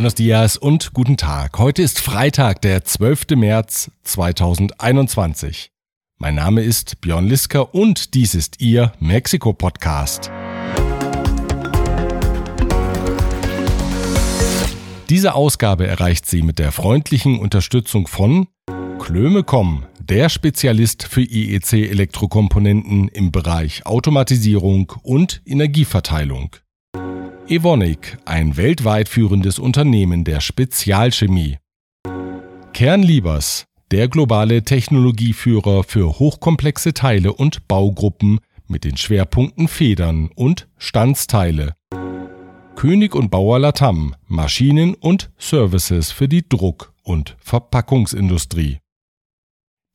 Buenos dias und guten Tag. Heute ist Freitag, der 12. März 2021. Mein Name ist Björn Lisker und dies ist Ihr Mexiko-Podcast. Diese Ausgabe erreicht Sie mit der freundlichen Unterstützung von Klömecom, der Spezialist für IEC-Elektrokomponenten im Bereich Automatisierung und Energieverteilung. Evonik, ein weltweit führendes Unternehmen der Spezialchemie. Kernliebers, der globale Technologieführer für hochkomplexe Teile und Baugruppen mit den Schwerpunkten Federn und Standsteile. König und Bauer Latam, Maschinen und Services für die Druck- und Verpackungsindustrie.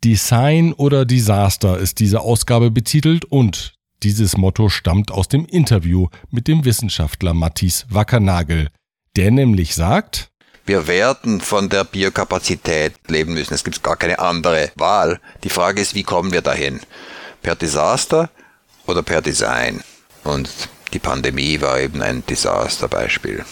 Design oder Disaster ist diese Ausgabe betitelt und dieses Motto stammt aus dem Interview mit dem Wissenschaftler Matthias Wackernagel, der nämlich sagt, wir werden von der Biokapazität leben müssen. Es gibt gar keine andere Wahl. Die Frage ist, wie kommen wir dahin? Per Desaster oder per Design? Und die Pandemie war eben ein Desasterbeispiel.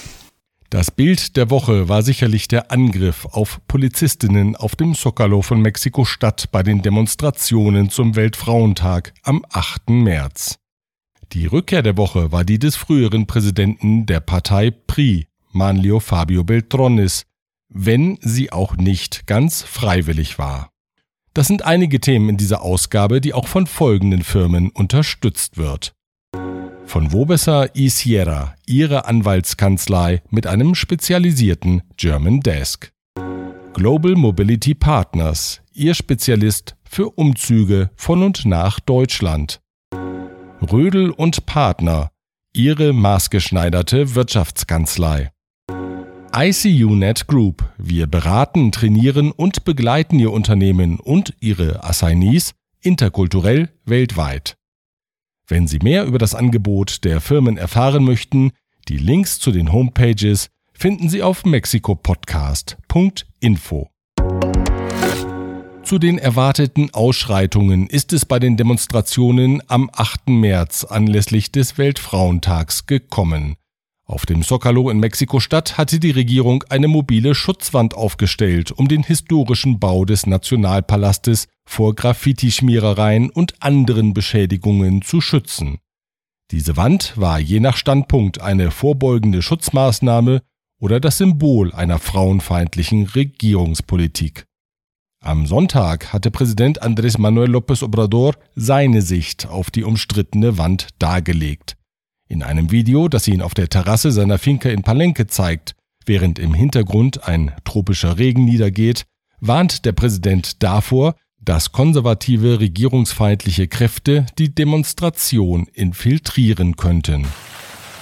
Das Bild der Woche war sicherlich der Angriff auf Polizistinnen auf dem Zocalo von Mexiko-Stadt bei den Demonstrationen zum Weltfrauentag am 8. März. Die Rückkehr der Woche war die des früheren Präsidenten der Partei PRI, Manlio Fabio Beltrones, wenn sie auch nicht ganz freiwillig war. Das sind einige Themen in dieser Ausgabe, die auch von folgenden Firmen unterstützt wird. Von Wobesser y Sierra, ihre Anwaltskanzlei mit einem spezialisierten German Desk. Global Mobility Partners, ihr Spezialist für Umzüge von und nach Deutschland. Rödel und Partner, ihre maßgeschneiderte Wirtschaftskanzlei. ICUNet Group, wir beraten, trainieren und begleiten Ihr Unternehmen und Ihre Assignees interkulturell weltweit. Wenn Sie mehr über das Angebot der Firmen erfahren möchten, die Links zu den Homepages finden Sie auf mexikopodcast.info. Zu den erwarteten Ausschreitungen ist es bei den Demonstrationen am 8. März anlässlich des Weltfrauentags gekommen. Auf dem Zocalo in Mexiko-Stadt hatte die Regierung eine mobile Schutzwand aufgestellt, um den historischen Bau des Nationalpalastes vor Graffiti-Schmierereien und anderen Beschädigungen zu schützen. Diese Wand war je nach Standpunkt eine vorbeugende Schutzmaßnahme oder das Symbol einer frauenfeindlichen Regierungspolitik. Am Sonntag hatte Präsident Andrés Manuel López Obrador seine Sicht auf die umstrittene Wand dargelegt. In einem Video, das ihn auf der Terrasse seiner Finca in Palenque zeigt, während im Hintergrund ein tropischer Regen niedergeht, warnt der Präsident davor, dass konservative regierungsfeindliche Kräfte die Demonstration infiltrieren könnten.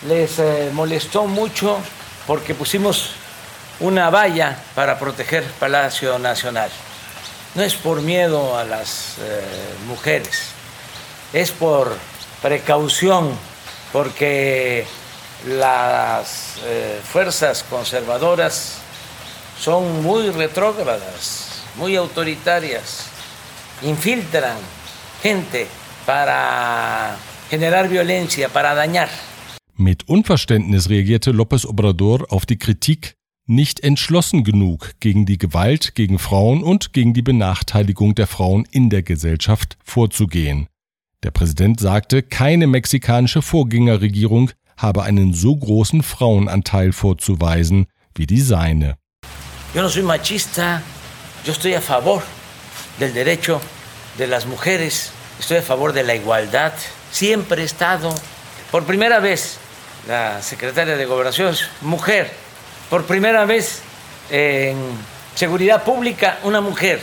Les eh, molestó mucho porque pusimos una valla para proteger Palacio Nacional. No es por miedo a las eh, mujeres, es por precaución, porque las eh, fuerzas conservadoras son muy retrógradas, muy autoritarias infiltran gente para generar violencia, para dañar. Mit Unverständnis reagierte López Obrador auf die Kritik, nicht entschlossen genug gegen die Gewalt gegen Frauen und gegen die Benachteiligung der Frauen in der Gesellschaft vorzugehen. Der Präsident sagte, keine mexikanische Vorgängerregierung habe einen so großen Frauenanteil vorzuweisen wie die seine. Yo no soy machista, yo estoy a favor del derecho de las mujeres, estoy a favor de la igualdad. Siempre he estado, por primera vez, la secretaria de Gobernación mujer, por primera vez en seguridad pública una mujer,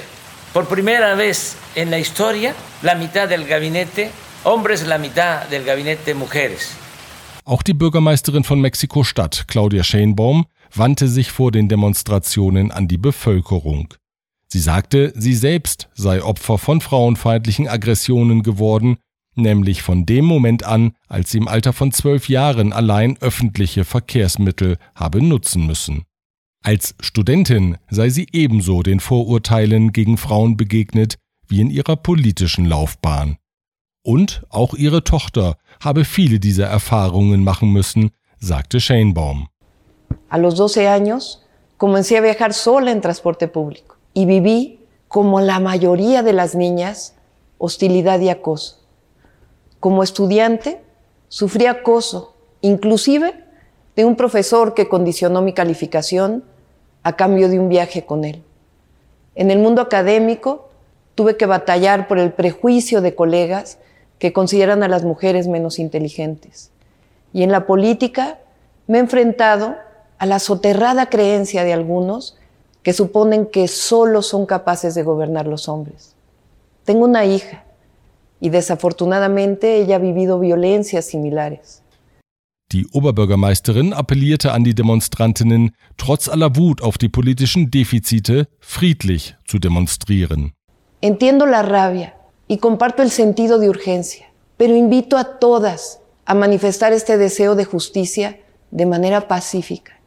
por primera vez en la historia la mitad del gabinete hombres, la mitad del gabinete mujeres. Auch die Bürgermeisterin von Mexiko-Stadt, Claudia Schenbaum, wandte sich vor den Demonstrationen an die Bevölkerung. Sie sagte, sie selbst sei Opfer von frauenfeindlichen Aggressionen geworden, nämlich von dem Moment an, als sie im Alter von zwölf Jahren allein öffentliche Verkehrsmittel habe nutzen müssen. Als Studentin sei sie ebenso den Vorurteilen gegen Frauen begegnet wie in ihrer politischen Laufbahn. Und auch ihre Tochter habe viele dieser Erfahrungen machen müssen, sagte Shanebaum. A los 12 años comencé a viajar sola en transporte público y viví, como la mayoría de las niñas, hostilidad y acoso. Como estudiante, sufrí acoso, inclusive de un profesor que condicionó mi calificación a cambio de un viaje con él. En el mundo académico tuve que batallar por el prejuicio de colegas que consideran a las mujeres menos inteligentes. Y en la política me he enfrentado a la soterrada creencia de algunos que suponen que solo son capaces de gobernar los hombres. Tengo una hija y desafortunadamente ella ha vivido violencias similares. Die Oberbürgermeisterin appellierte an die Demonstrantinnen, trotz aller Wut auf die politischen Defizite friedlich zu demonstrieren. Entiendo la rabia y comparto el sentido de urgencia, pero invito a todas a manifestar este deseo de justicia de manera pacífica.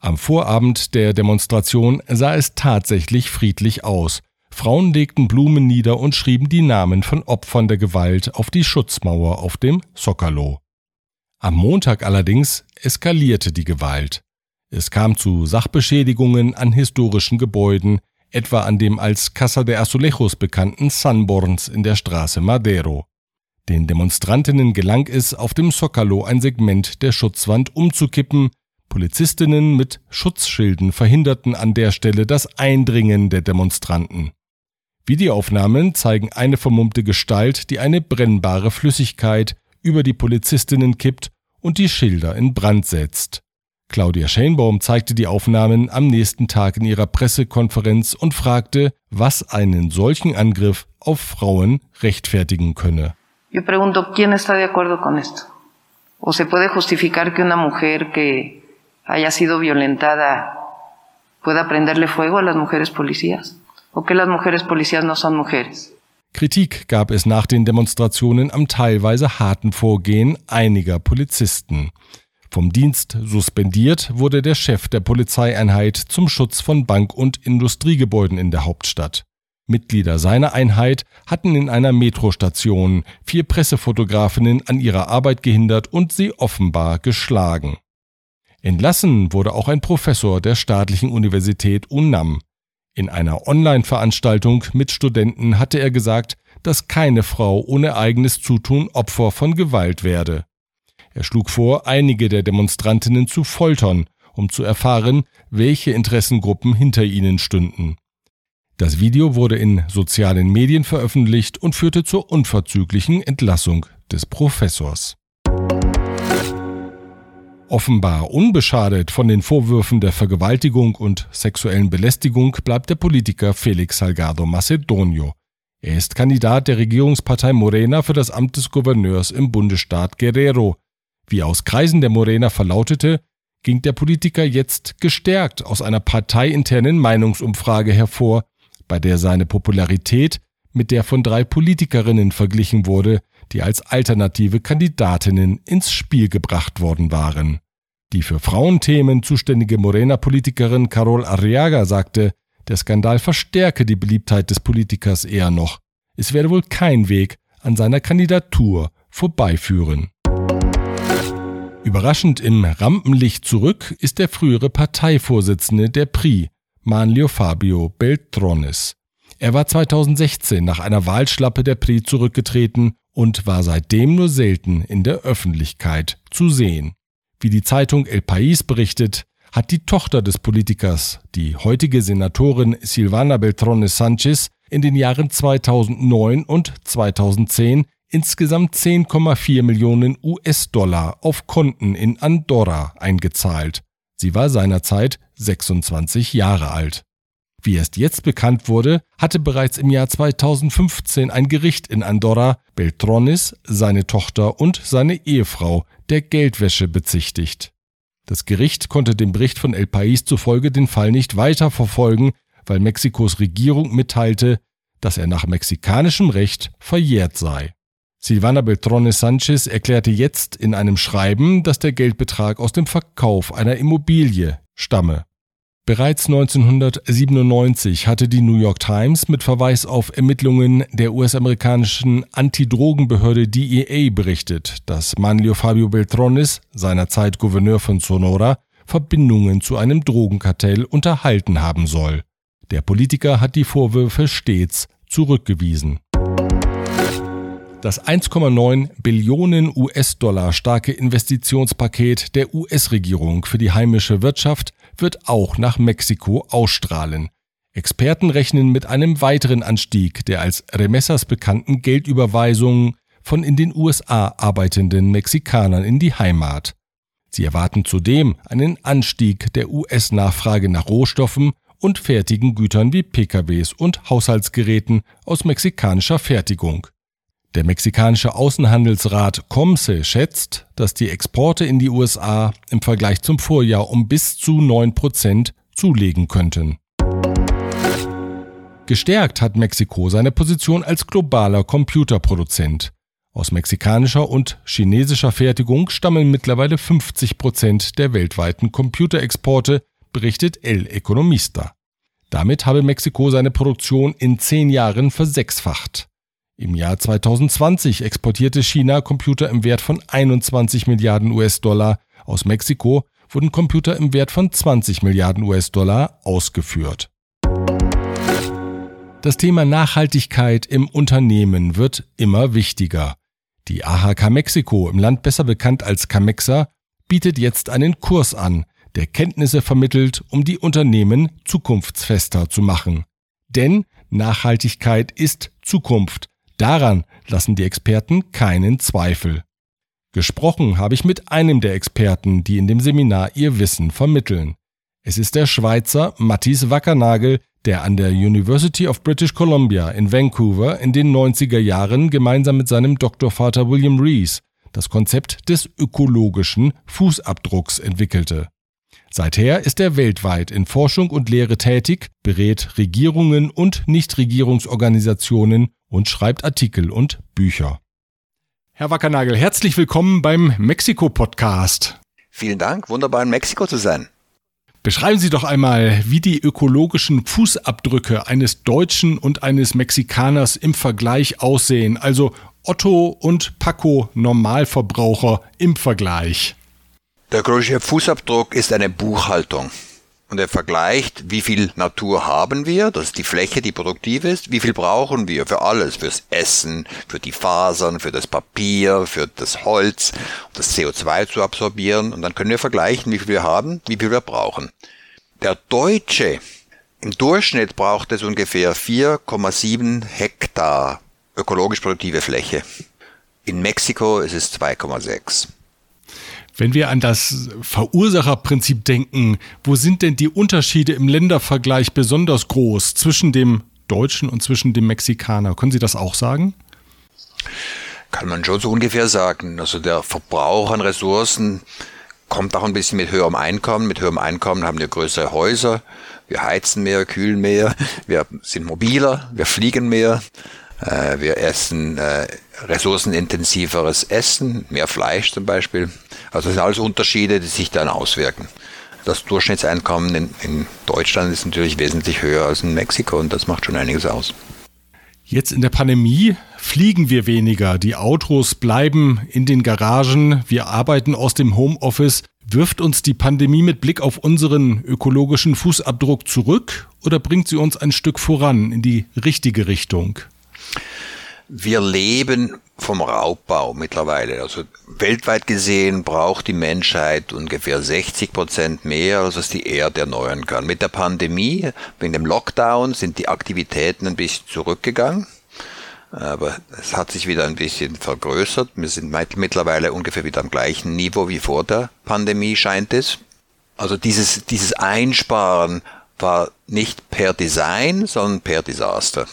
Am Vorabend der Demonstration sah es tatsächlich friedlich aus. Frauen legten Blumen nieder und schrieben die Namen von Opfern der Gewalt auf die Schutzmauer auf dem Zocalo. Am Montag allerdings eskalierte die Gewalt. Es kam zu Sachbeschädigungen an historischen Gebäuden, etwa an dem als Casa de Azulejos bekannten Sunborns in der Straße Madero. Den Demonstrantinnen gelang es, auf dem Zocalo ein Segment der Schutzwand umzukippen, Polizistinnen mit Schutzschilden verhinderten an der Stelle das Eindringen der Demonstranten. Videoaufnahmen zeigen eine vermummte Gestalt, die eine brennbare Flüssigkeit über die Polizistinnen kippt und die Schilder in Brand setzt. Claudia Schenbaum zeigte die Aufnahmen am nächsten Tag in ihrer Pressekonferenz und fragte, was einen solchen Angriff auf Frauen rechtfertigen könne. Yo pregunto, ¿quién está de acuerdo con esto? ¿O se puede justificar que una mujer que haya sido violentada pueda prenderle fuego a las mujeres policías? ¿O que las mujeres policías no son mujeres? Kritik gab es nach den Demonstrationen am teilweise harten Vorgehen einiger Polizisten. Vom Dienst suspendiert wurde der Chef der Polizeieinheit zum Schutz von Bank- und Industriegebäuden in der Hauptstadt. Mitglieder seiner Einheit hatten in einer Metrostation vier Pressefotografinnen an ihrer Arbeit gehindert und sie offenbar geschlagen. Entlassen wurde auch ein Professor der staatlichen Universität UNAM. In einer Online-Veranstaltung mit Studenten hatte er gesagt, dass keine Frau ohne eigenes Zutun Opfer von Gewalt werde. Er schlug vor, einige der Demonstrantinnen zu foltern, um zu erfahren, welche Interessengruppen hinter ihnen stünden. Das Video wurde in sozialen Medien veröffentlicht und führte zur unverzüglichen Entlassung des Professors. Offenbar unbeschadet von den Vorwürfen der Vergewaltigung und sexuellen Belästigung bleibt der Politiker Felix Salgado Macedonio. Er ist Kandidat der Regierungspartei Morena für das Amt des Gouverneurs im Bundesstaat Guerrero. Wie aus Kreisen der Morena verlautete, ging der Politiker jetzt gestärkt aus einer parteiinternen Meinungsumfrage hervor, bei der seine Popularität mit der von drei Politikerinnen verglichen wurde, die als alternative Kandidatinnen ins Spiel gebracht worden waren. Die für Frauenthemen zuständige Morena-Politikerin Carol Arriaga sagte, der Skandal verstärke die Beliebtheit des Politikers eher noch. Es werde wohl kein Weg an seiner Kandidatur vorbeiführen. Überraschend im Rampenlicht zurück ist der frühere Parteivorsitzende der PRI, Manlio Fabio Beltrones. Er war 2016 nach einer Wahlschlappe der PRI zurückgetreten und war seitdem nur selten in der Öffentlichkeit zu sehen. Wie die Zeitung El País berichtet, hat die Tochter des Politikers, die heutige Senatorin Silvana Beltrones Sanchez, in den Jahren 2009 und 2010 insgesamt 10,4 Millionen US-Dollar auf Konten in Andorra eingezahlt. Sie war seinerzeit 26 Jahre alt. Wie erst jetzt bekannt wurde, hatte bereits im Jahr 2015 ein Gericht in Andorra Beltronis, seine Tochter und seine Ehefrau der Geldwäsche bezichtigt. Das Gericht konnte dem Bericht von El País zufolge den Fall nicht weiter verfolgen, weil Mexikos Regierung mitteilte, dass er nach mexikanischem Recht verjährt sei. Silvana Beltrones Sanchez erklärte jetzt in einem Schreiben, dass der Geldbetrag aus dem Verkauf einer Immobilie stamme. Bereits 1997 hatte die New York Times mit Verweis auf Ermittlungen der US-amerikanischen Antidrogenbehörde DEA berichtet, dass Manlio Fabio Beltrones, seinerzeit Gouverneur von Sonora, Verbindungen zu einem Drogenkartell unterhalten haben soll. Der Politiker hat die Vorwürfe stets zurückgewiesen. Das 1,9 Billionen US-Dollar starke Investitionspaket der US-Regierung für die heimische Wirtschaft wird auch nach Mexiko ausstrahlen. Experten rechnen mit einem weiteren Anstieg der als Remessas bekannten Geldüberweisungen von in den USA arbeitenden Mexikanern in die Heimat. Sie erwarten zudem einen Anstieg der US-Nachfrage nach Rohstoffen und fertigen Gütern wie PKWs und Haushaltsgeräten aus mexikanischer Fertigung. Der mexikanische Außenhandelsrat COMSE schätzt, dass die Exporte in die USA im Vergleich zum Vorjahr um bis zu 9 Prozent zulegen könnten. Gestärkt hat Mexiko seine Position als globaler Computerproduzent. Aus mexikanischer und chinesischer Fertigung stammen mittlerweile 50 Prozent der weltweiten Computerexporte, berichtet El Economista. Damit habe Mexiko seine Produktion in zehn Jahren versechsfacht. Im Jahr 2020 exportierte China Computer im Wert von 21 Milliarden US-Dollar. Aus Mexiko wurden Computer im Wert von 20 Milliarden US-Dollar ausgeführt. Das Thema Nachhaltigkeit im Unternehmen wird immer wichtiger. Die AHK Mexiko, im Land besser bekannt als Camexa, bietet jetzt einen Kurs an, der Kenntnisse vermittelt, um die Unternehmen zukunftsfester zu machen. Denn Nachhaltigkeit ist Zukunft, Daran lassen die Experten keinen Zweifel. Gesprochen habe ich mit einem der Experten, die in dem Seminar ihr Wissen vermitteln. Es ist der Schweizer Matthias Wackernagel, der an der University of British Columbia in Vancouver in den 90er Jahren gemeinsam mit seinem Doktorvater William Rees das Konzept des ökologischen Fußabdrucks entwickelte. Seither ist er weltweit in Forschung und Lehre tätig, berät Regierungen und Nichtregierungsorganisationen und schreibt Artikel und Bücher. Herr Wackernagel, herzlich willkommen beim Mexiko-Podcast. Vielen Dank, wunderbar in Mexiko zu sein. Beschreiben Sie doch einmal, wie die ökologischen Fußabdrücke eines Deutschen und eines Mexikaners im Vergleich aussehen, also Otto und Paco Normalverbraucher im Vergleich. Der ökologische Fußabdruck ist eine Buchhaltung und er vergleicht, wie viel Natur haben wir, das ist die Fläche, die produktiv ist, wie viel brauchen wir für alles, fürs Essen, für die Fasern, für das Papier, für das Holz, um das CO2 zu absorbieren und dann können wir vergleichen, wie viel wir haben, wie viel wir brauchen. Der Deutsche im Durchschnitt braucht es ungefähr 4,7 Hektar ökologisch produktive Fläche. In Mexiko ist es 2,6. Wenn wir an das Verursacherprinzip denken, wo sind denn die Unterschiede im Ländervergleich besonders groß zwischen dem Deutschen und zwischen dem Mexikaner? Können Sie das auch sagen? Kann man schon so ungefähr sagen. Also der Verbrauch an Ressourcen kommt auch ein bisschen mit höherem Einkommen. Mit höherem Einkommen haben wir größere Häuser, wir heizen mehr, kühlen mehr, wir sind mobiler, wir fliegen mehr. Äh, wir essen äh, ressourcenintensiveres Essen, mehr Fleisch zum Beispiel. Also das sind alles Unterschiede, die sich dann auswirken. Das Durchschnittseinkommen in, in Deutschland ist natürlich wesentlich höher als in Mexiko und das macht schon einiges aus. Jetzt in der Pandemie fliegen wir weniger. Die Autos bleiben in den Garagen. Wir arbeiten aus dem Homeoffice. Wirft uns die Pandemie mit Blick auf unseren ökologischen Fußabdruck zurück oder bringt sie uns ein Stück voran in die richtige Richtung? Wir leben vom Raubbau mittlerweile. Also weltweit gesehen braucht die Menschheit ungefähr 60 Prozent mehr, als was die Erde erneuern kann. Mit der Pandemie, wegen dem Lockdown, sind die Aktivitäten ein bisschen zurückgegangen. Aber es hat sich wieder ein bisschen vergrößert. Wir sind mittlerweile ungefähr wieder am gleichen Niveau wie vor der Pandemie, scheint es. Also dieses, dieses Einsparen war nicht per Design, sondern per Desaster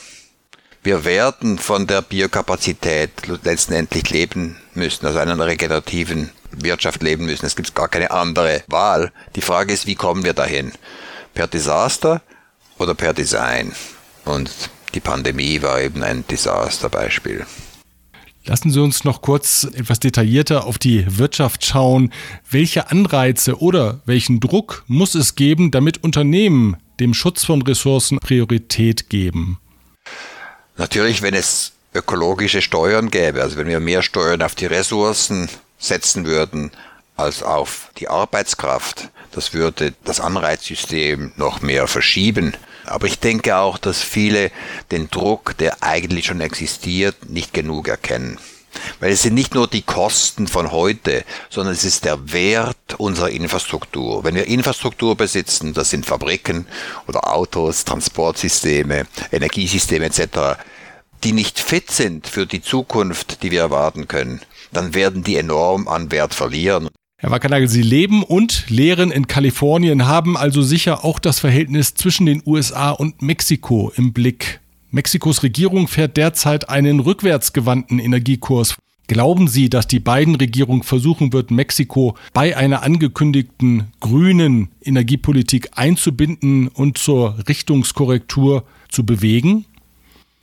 wir werden von der Biokapazität letztendlich leben müssen, also einer regenerativen Wirtschaft leben müssen. Es gibt gar keine andere Wahl. Die Frage ist, wie kommen wir dahin? Per Desaster oder per Design? Und die Pandemie war eben ein Desasterbeispiel. Lassen Sie uns noch kurz etwas detaillierter auf die Wirtschaft schauen. Welche Anreize oder welchen Druck muss es geben, damit Unternehmen dem Schutz von Ressourcen Priorität geben? Natürlich, wenn es ökologische Steuern gäbe, also wenn wir mehr Steuern auf die Ressourcen setzen würden als auf die Arbeitskraft. Das würde das Anreizsystem noch mehr verschieben. Aber ich denke auch, dass viele den Druck, der eigentlich schon existiert, nicht genug erkennen. Weil es sind nicht nur die Kosten von heute, sondern es ist der Wert unserer Infrastruktur. Wenn wir Infrastruktur besitzen, das sind Fabriken oder Autos, Transportsysteme, Energiesysteme etc., die nicht fit sind für die Zukunft, die wir erwarten können, dann werden die enorm an Wert verlieren. Herr Wackernagel, Sie leben und lehren in Kalifornien, haben also sicher auch das Verhältnis zwischen den USA und Mexiko im Blick. Mexikos Regierung fährt derzeit einen rückwärtsgewandten Energiekurs. Glauben Sie, dass die beiden Regierung versuchen wird, Mexiko bei einer angekündigten grünen Energiepolitik einzubinden und zur Richtungskorrektur zu bewegen?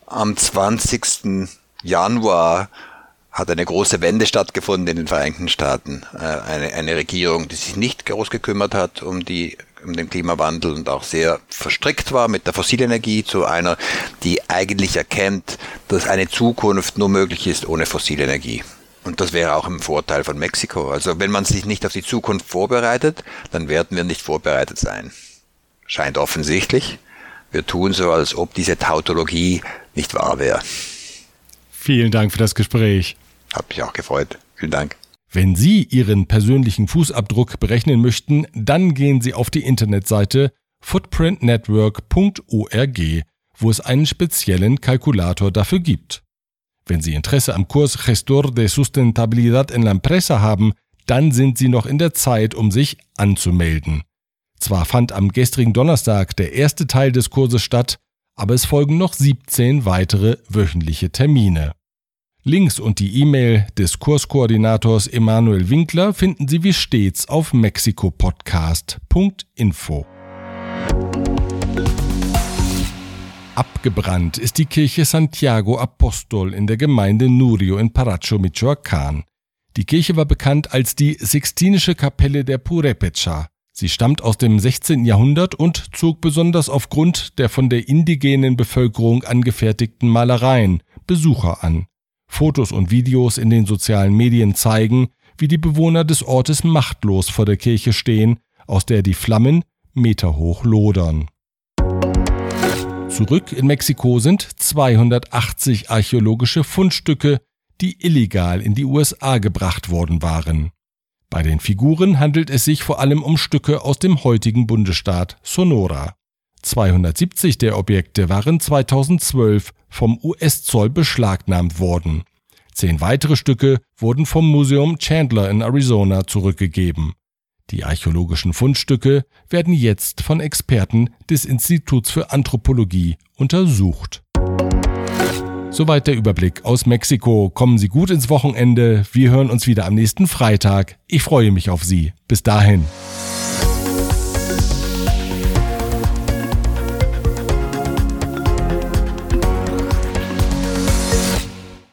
Am 20. Januar hat eine große Wende stattgefunden in den Vereinigten Staaten. Äh, eine, eine Regierung, die sich nicht groß gekümmert hat um die um den Klimawandel und auch sehr verstrickt war mit der Fossilenergie zu einer, die eigentlich erkennt, dass eine Zukunft nur möglich ist ohne fossile Energie. Und das wäre auch im Vorteil von Mexiko. Also wenn man sich nicht auf die Zukunft vorbereitet, dann werden wir nicht vorbereitet sein. Scheint offensichtlich. Wir tun so, als ob diese Tautologie nicht wahr wäre. Vielen Dank für das Gespräch. Hab mich auch gefreut. Vielen Dank. Wenn Sie Ihren persönlichen Fußabdruck berechnen möchten, dann gehen Sie auf die Internetseite footprintnetwork.org, wo es einen speziellen Kalkulator dafür gibt. Wenn Sie Interesse am Kurs Gestor de Sustentabilidad en la Empresa haben, dann sind Sie noch in der Zeit, um sich anzumelden. Zwar fand am gestrigen Donnerstag der erste Teil des Kurses statt, aber es folgen noch 17 weitere wöchentliche Termine. Links und die E-Mail des Kurskoordinators Emanuel Winkler finden Sie wie stets auf mexikopodcast.info. Abgebrannt ist die Kirche Santiago Apostol in der Gemeinde Nurio in Paracho, Michoacán. Die Kirche war bekannt als die Sixtinische Kapelle der Purepecha. Sie stammt aus dem 16. Jahrhundert und zog besonders aufgrund der von der indigenen Bevölkerung angefertigten Malereien Besucher an. Fotos und Videos in den sozialen Medien zeigen, wie die Bewohner des Ortes machtlos vor der Kirche stehen, aus der die Flammen meterhoch lodern. Zurück in Mexiko sind 280 archäologische Fundstücke, die illegal in die USA gebracht worden waren. Bei den Figuren handelt es sich vor allem um Stücke aus dem heutigen Bundesstaat Sonora. 270 der Objekte waren 2012 vom US-Zoll beschlagnahmt worden. Zehn weitere Stücke wurden vom Museum Chandler in Arizona zurückgegeben. Die archäologischen Fundstücke werden jetzt von Experten des Instituts für Anthropologie untersucht. Soweit der Überblick aus Mexiko. Kommen Sie gut ins Wochenende. Wir hören uns wieder am nächsten Freitag. Ich freue mich auf Sie. Bis dahin.